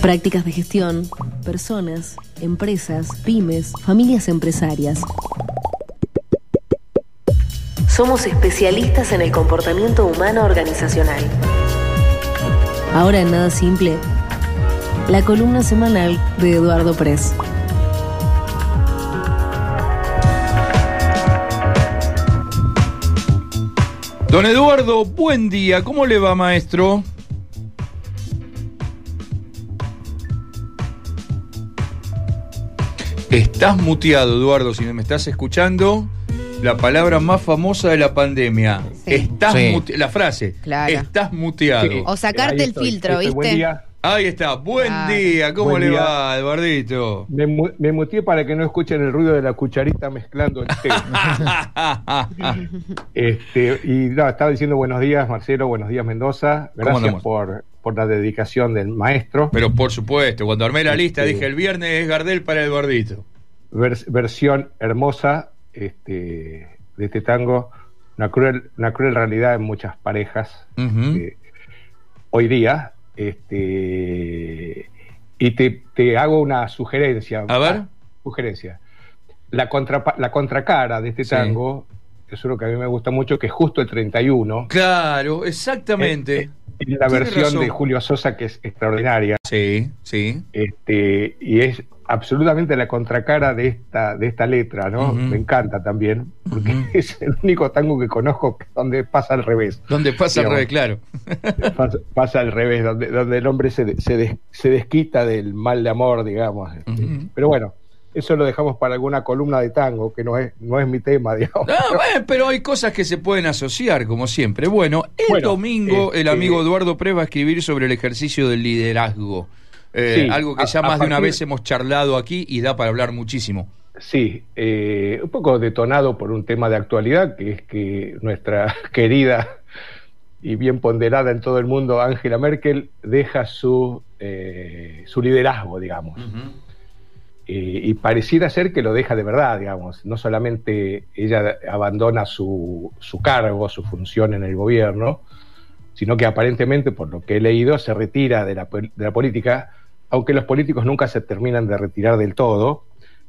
Prácticas de gestión, personas, empresas, pymes, familias empresarias. Somos especialistas en el comportamiento humano organizacional. Ahora en Nada Simple, la columna semanal de Eduardo Press. Don Eduardo, buen día. ¿Cómo le va, maestro? Estás muteado, Eduardo, si me estás escuchando. La palabra más famosa de la pandemia. Sí. Estás Sí. mute- La frase. Claro. Estás muteado. Sí. O sacarte el estoy. filtro, Estoy, buen ¿viste? día. Ahí está. Buen Claro. día. ¿Cómo Buen le día. va, Eduardito? Me, me muteé para que no escuchen el ruido de la cucharita mezclando el té. este, y no, estaba diciendo buenos días, Marcelo, buenos días, Mendoza. ¿Cómo Gracias por, por la dedicación del maestro. Pero por supuesto, cuando armé la lista Sí. dije el viernes es Gardel para Eduardito. Vers- versión hermosa este, de este tango. Una cruel, una cruel realidad en muchas parejas. Eh, hoy día. Este, y te, te hago una sugerencia. A ver. Sugerencia. La, contracara de este Sí. tango es uno que a mí me gusta mucho, que es justo el 31. Claro, exactamente. Y la versión razón. de Julio Sosa, que es extraordinaria. Sí, sí. Este, y es absolutamente la contracara de esta, de esta letra, ¿no? Me encanta también, porque es el único tango que conozco donde pasa al revés. ¿Dónde pasa al revés? Claro. Pasa, pasa al revés, donde, donde el hombre se, se, des- se desquita del mal de amor, digamos. este. Pero bueno, eso lo dejamos para alguna columna de tango, que no es, no es mi tema, digamos. Ah, bueno, pero hay cosas que se pueden asociar, como siempre. Bueno, el Bueno, domingo el este- amigo Eduardo Pre va a escribir sobre el ejercicio del liderazgo. Eh, Sí, algo que a- ya a más de una vez hemos charlado aquí y da para hablar muchísimo. Sí, eh, un poco detonado por un tema de actualidad, que es que nuestra querida y bien ponderada en todo el mundo Angela Merkel deja su, eh, su liderazgo, digamos. Eh, y pareciera ser que lo deja de verdad, digamos. No solamente ella abandona su, su cargo, su función en el gobierno, sino que aparentemente, por lo que he leído, se retira de la, de la política, aunque los políticos nunca se terminan de retirar del todo,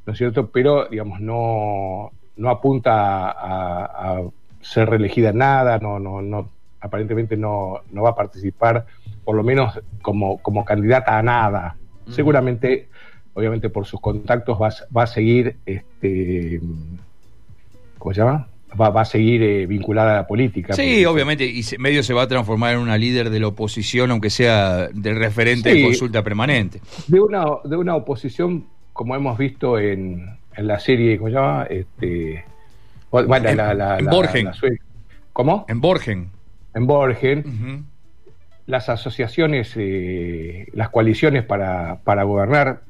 ¿no es cierto? Pero, digamos, no, no apunta a, a ser reelegida en nada, no, no, no, aparentemente no, no va a participar, por lo menos como, como candidata a nada. Ujú. Seguramente, obviamente por sus contactos, va, a- va a seguir, este, ¿cómo se llama? Va, va a seguir eh, vinculada a la política. Sí, obviamente, y se- medio se va a transformar en una líder de la oposición, aunque sea del referente de consulta permanente. de una, de una oposición como hemos visto en, en la serie, ¿cómo se llama? Este, bueno, En- la, la- en la- Borgen. ¿Cómo? En Borgen. En Borgen, las asociaciones, eh, las coaliciones para, para gobernar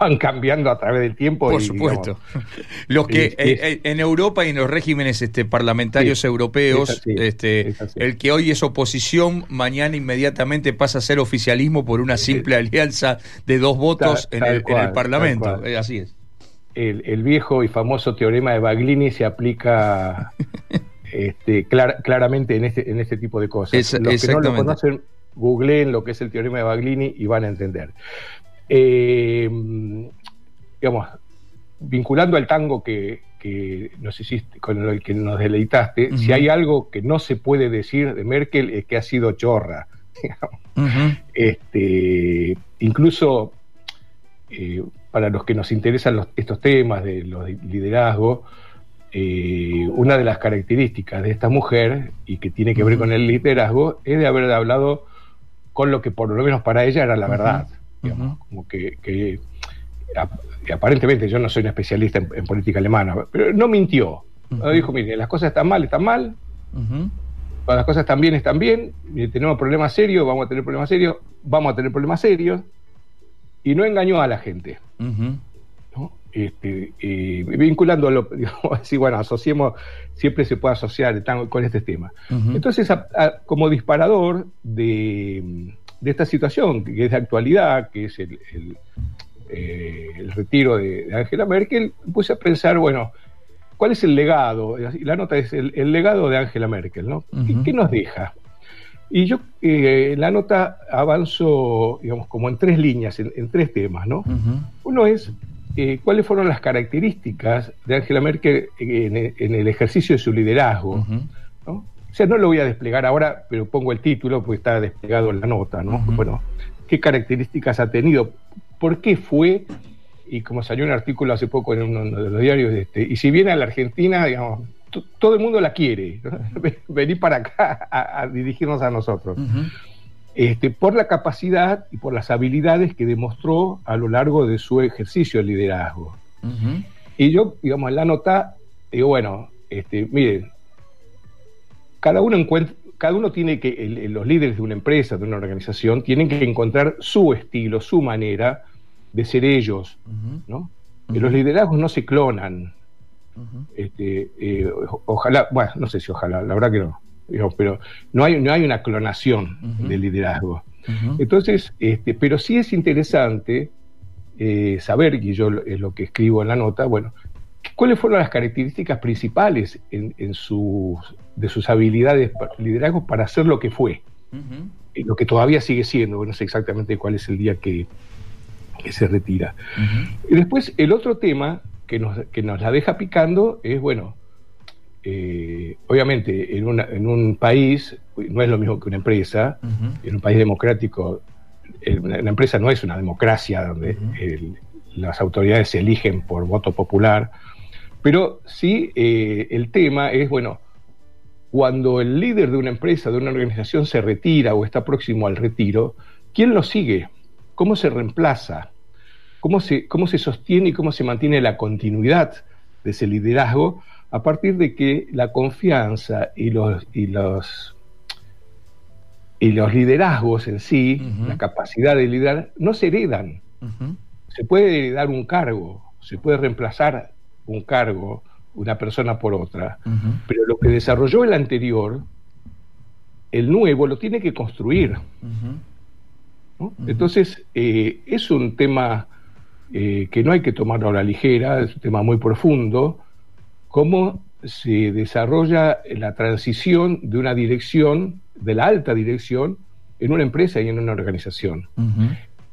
van cambiando a través del tiempo. Por y, supuesto. digamos, Los que es- eh, es- eh, en Europa y en los regímenes este, parlamentarios Sí, europeos, es así, este, es el que hoy es oposición, mañana inmediatamente pasa a ser oficialismo por una simple alianza de dos votos Tal- en, el, en el Parlamento. Eh, así es. el, el viejo y famoso teorema de Baglini se aplica este, clar- claramente en este, en este tipo de cosas. Esa- Los que no lo conocen, googleen lo que es el teorema de Baglini y van a entender. Eh, digamos, vinculando al tango que, que nos hiciste, con el que nos deleitaste, si hay algo que no se puede decir de Merkel es que ha sido chorra. Ujú. Este, incluso eh, para los que nos interesan los- estos temas de los de liderazgo, eh, una de las características de esta mujer, y que tiene que ver con el liderazgo, es de haber hablado con lo que por lo menos para ella era la verdad. Digamos, como que, que ap- y aparentemente yo no soy un especialista en, en política alemana, pero no mintió. Dijo, mire, las cosas están mal, están mal, cuando las cosas están bien, están bien, y tenemos problemas serios, vamos a tener problemas serios, vamos a tener problemas serios, y no engañó a la gente. Este, eh, vinculándolo, digamos así, bueno, asociemos, siempre se puede asociar con este tema. Entonces, a- a- como disparador de, de esta situación, que es de actualidad, que es el, el, eh, el retiro de, Angela Merkel, puse a pensar, bueno, ¿cuál es el legado? La nota es el, el legado de Angela Merkel, ¿no? ¿Qué- Ujú. ¿Qué nos deja? Y yo eh, la nota avanzo, digamos, como en tres líneas, en, tres temas, ¿no? Uno es eh, cuáles fueron las características de Angela Merkel en, el ejercicio de su liderazgo, sea, no lo voy a desplegar ahora, pero pongo el título porque está desplegado en la nota, ¿no? Bueno, ¿qué características ha tenido? ¿Por qué fue? Y como salió un artículo hace poco en uno de los diarios, este, y si viene a la Argentina, digamos, todo el mundo la quiere, venir para acá a, dirigirnos a nosotros. este, por la capacidad y por las habilidades que demostró a lo largo de su ejercicio de liderazgo. Y yo, digamos, en la nota, digo, bueno, este, miren, cada uno encuentra, cada uno tiene que, los líderes de una empresa, de una organización, tienen que encontrar su estilo, su manera de ser ellos, ¿no? Que los liderazgos no se clonan, este, eh, ojalá, bueno, no sé si ojalá, la verdad que no, pero no hay, no hay una clonación del liderazgo. Entonces, este, pero sí es interesante eh, saber, y yo es lo que escribo en la nota, bueno, cuáles fueron las características principales en, sus, de sus habilidades de liderazgo para hacer lo que fue, y lo que todavía sigue siendo, no sé exactamente cuál es el día que, que se retira. Y después, el otro tema que nos, que nos la deja picando es, bueno, eh, obviamente en, una, en, un país, no es lo mismo que una empresa, en un país democrático, una, empresa no es una democracia donde las autoridades se eligen por voto popular, pero sí eh, el tema es, bueno, cuando el líder de una empresa, de una organización se retira o está próximo al retiro, ¿quién lo sigue? ¿Cómo se reemplaza? cómo se, cómo se sostiene y cómo se mantiene la continuidad de ese liderazgo a partir de que la confianza y los, y los, y los liderazgos en sí, la capacidad de liderar, no se heredan. Se puede heredar un cargo, se puede reemplazar un cargo, una persona por otra, pero lo que desarrolló el anterior, el nuevo lo tiene que construir. Entonces, eh, es un tema eh, que no hay que tomarlo a la ligera, es un tema muy profundo, cómo se desarrolla la transición de una dirección, de la alta dirección, en una empresa y en una organización.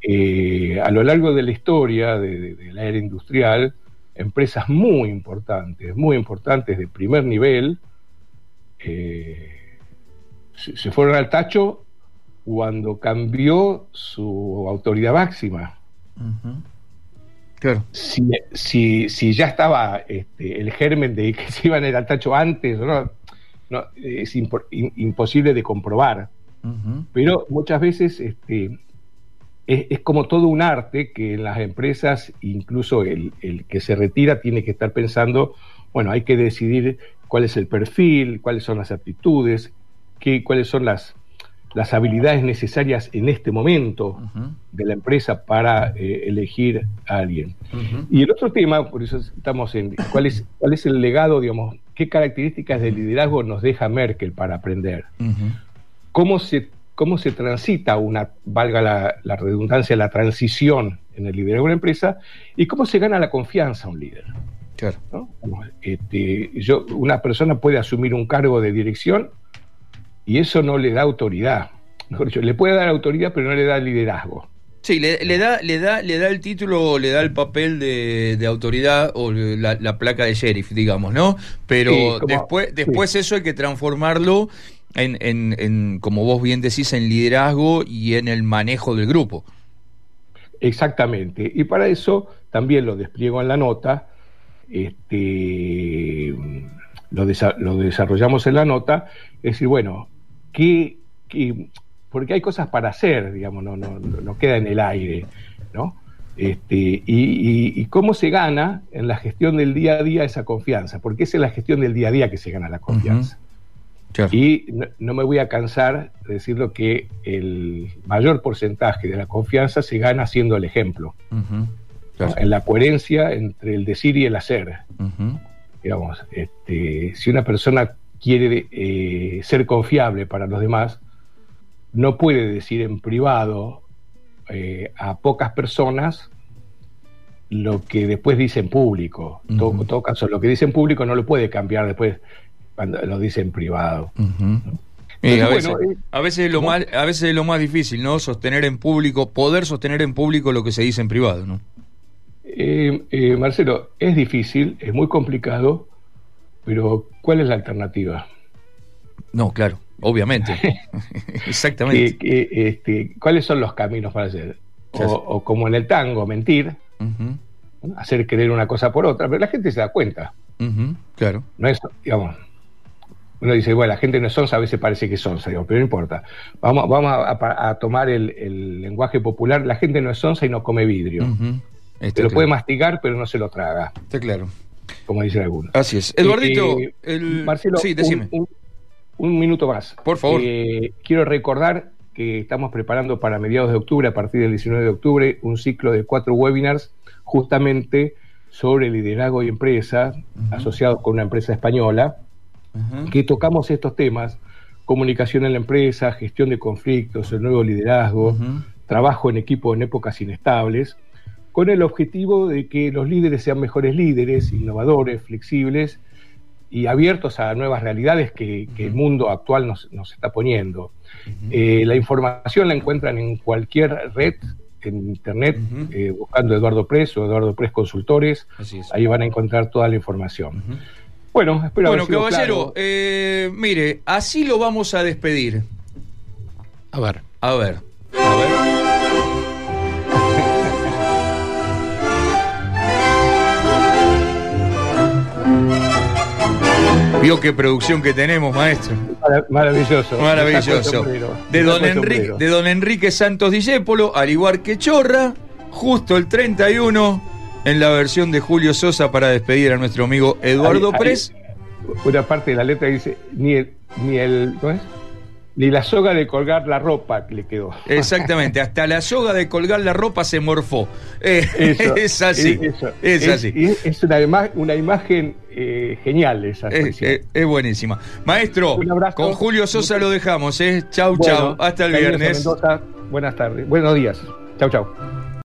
Eh, a lo largo de la historia de, la era industrial, empresas muy importantes, muy importantes de primer nivel, eh, se, fueron al tacho cuando cambió su autoridad máxima. Si, si, ya estaba este, el germen de que se iban al tacho antes, ¿no? es imposible de comprobar. Pero muchas veces este, es, como todo un arte que en las empresas, incluso el, el, que se retira, tiene que estar pensando, bueno, hay que decidir cuál es el perfil, cuáles son las aptitudes, qué, cuáles son las, las habilidades necesarias en este momento de la empresa para eh, elegir a alguien. Y el otro tema, por eso estamos en cuál es, cuál es el legado, digamos, qué características de liderazgo nos deja Merkel para aprender. ¿Cómo, se, ¿Cómo se transita una, valga la, redundancia, la transición en el liderazgo de una empresa y cómo se gana la confianza a un líder? Este, yo, una persona puede asumir un cargo de dirección y eso no le da autoridad. Mejor dicho, le puede dar autoridad, pero no le da liderazgo. Sí, le, da, le, da, le da el título, le da el papel de, autoridad o la, placa de sheriff, digamos, ¿no? Pero después, después eso hay que transformarlo en, en, en, como vos bien decís, en liderazgo y en el manejo del grupo. Exactamente. Y para eso también lo despliego en la nota. Este, lo, lo desarrollamos en la nota. Es decir, bueno, que, porque hay cosas para hacer, digamos, no, no, no queda en el aire, ¿no? Este, y, cómo se gana en la gestión del día a día esa confianza, porque es en la gestión del día a día que se gana la confianza. Y no, me voy a cansar de decirlo que el mayor porcentaje de la confianza se gana siendo el ejemplo, en la coherencia entre el decir y el hacer. Digamos, este, si una persona quiere eh, ser confiable para los demás, no puede decir en privado eh, a pocas personas lo que después dice en público. En todo, caso, lo que dice en público no lo puede cambiar después cuando lo dice en privado. a, veces, eh, a, veces, es lo más, a veces es lo más difícil, ¿no? Sostener en público, poder sostener en público lo que se dice en privado, ¿no? Eh, Marcelo, es difícil, es muy complicado, pero ¿cuál es la alternativa? No, claro, obviamente. Exactamente. este, ¿Cuáles son los caminos para hacer? O, como en el tango, mentir, hacer creer una cosa por otra, pero la gente se da cuenta. claro. No es, digamos, uno dice, bueno, la gente no es sonsa, a veces parece que es sonsa, pero no importa. Vamos, vamos a, tomar el, lenguaje popular, la gente no es sonsa y no come vidrio. Se lo puede mastigar, pero no se lo traga. Está claro. Como dicen algunos. Así es. Eduardito, eh, el... Marcelo, sí, decime. Un, minuto más. Por favor. Eh, quiero recordar que estamos preparando para mediados de octubre, a partir del 19 de octubre, un ciclo de cuatro webinars justamente sobre liderazgo y empresa, asociados con una empresa española, que tocamos estos temas, comunicación en la empresa, gestión de conflictos, el nuevo liderazgo, trabajo en equipo en épocas inestables, con el objetivo de que los líderes sean mejores líderes, innovadores, flexibles y abiertos a nuevas realidades que, el mundo actual nos, está poniendo. Eh, la información la encuentran en cualquier red, en internet, eh, buscando Eduardo Press o Eduardo Press Consultores. Ahí van a encontrar toda la información. Bueno, espero Bueno, caballero, eh, mire, así lo vamos a despedir. A ver. A ver. A ver. Vio qué producción que tenemos, maestro. Maravilloso. Maravilloso. De don, Enrique, de don Enrique Santos Discépolo, al igual que Chorra, justo el 31 en la versión de Julio Sosa para despedir a nuestro amigo Eduardo Pres. Una parte de la letra dice, ni el, ni el, ¿cómo es? Ni la soga de colgar la ropa le quedó. Exactamente, hasta la soga de colgar la ropa se morfó. Eh, es así. Es, así. Es una, una imagen eh, genial esa es, es, buenísima. Maestro, con Julio Sosa lo dejamos. ¿eh? Chau, chau. Hasta el viernes. buenas tardes. Buenos días. Chau, chau.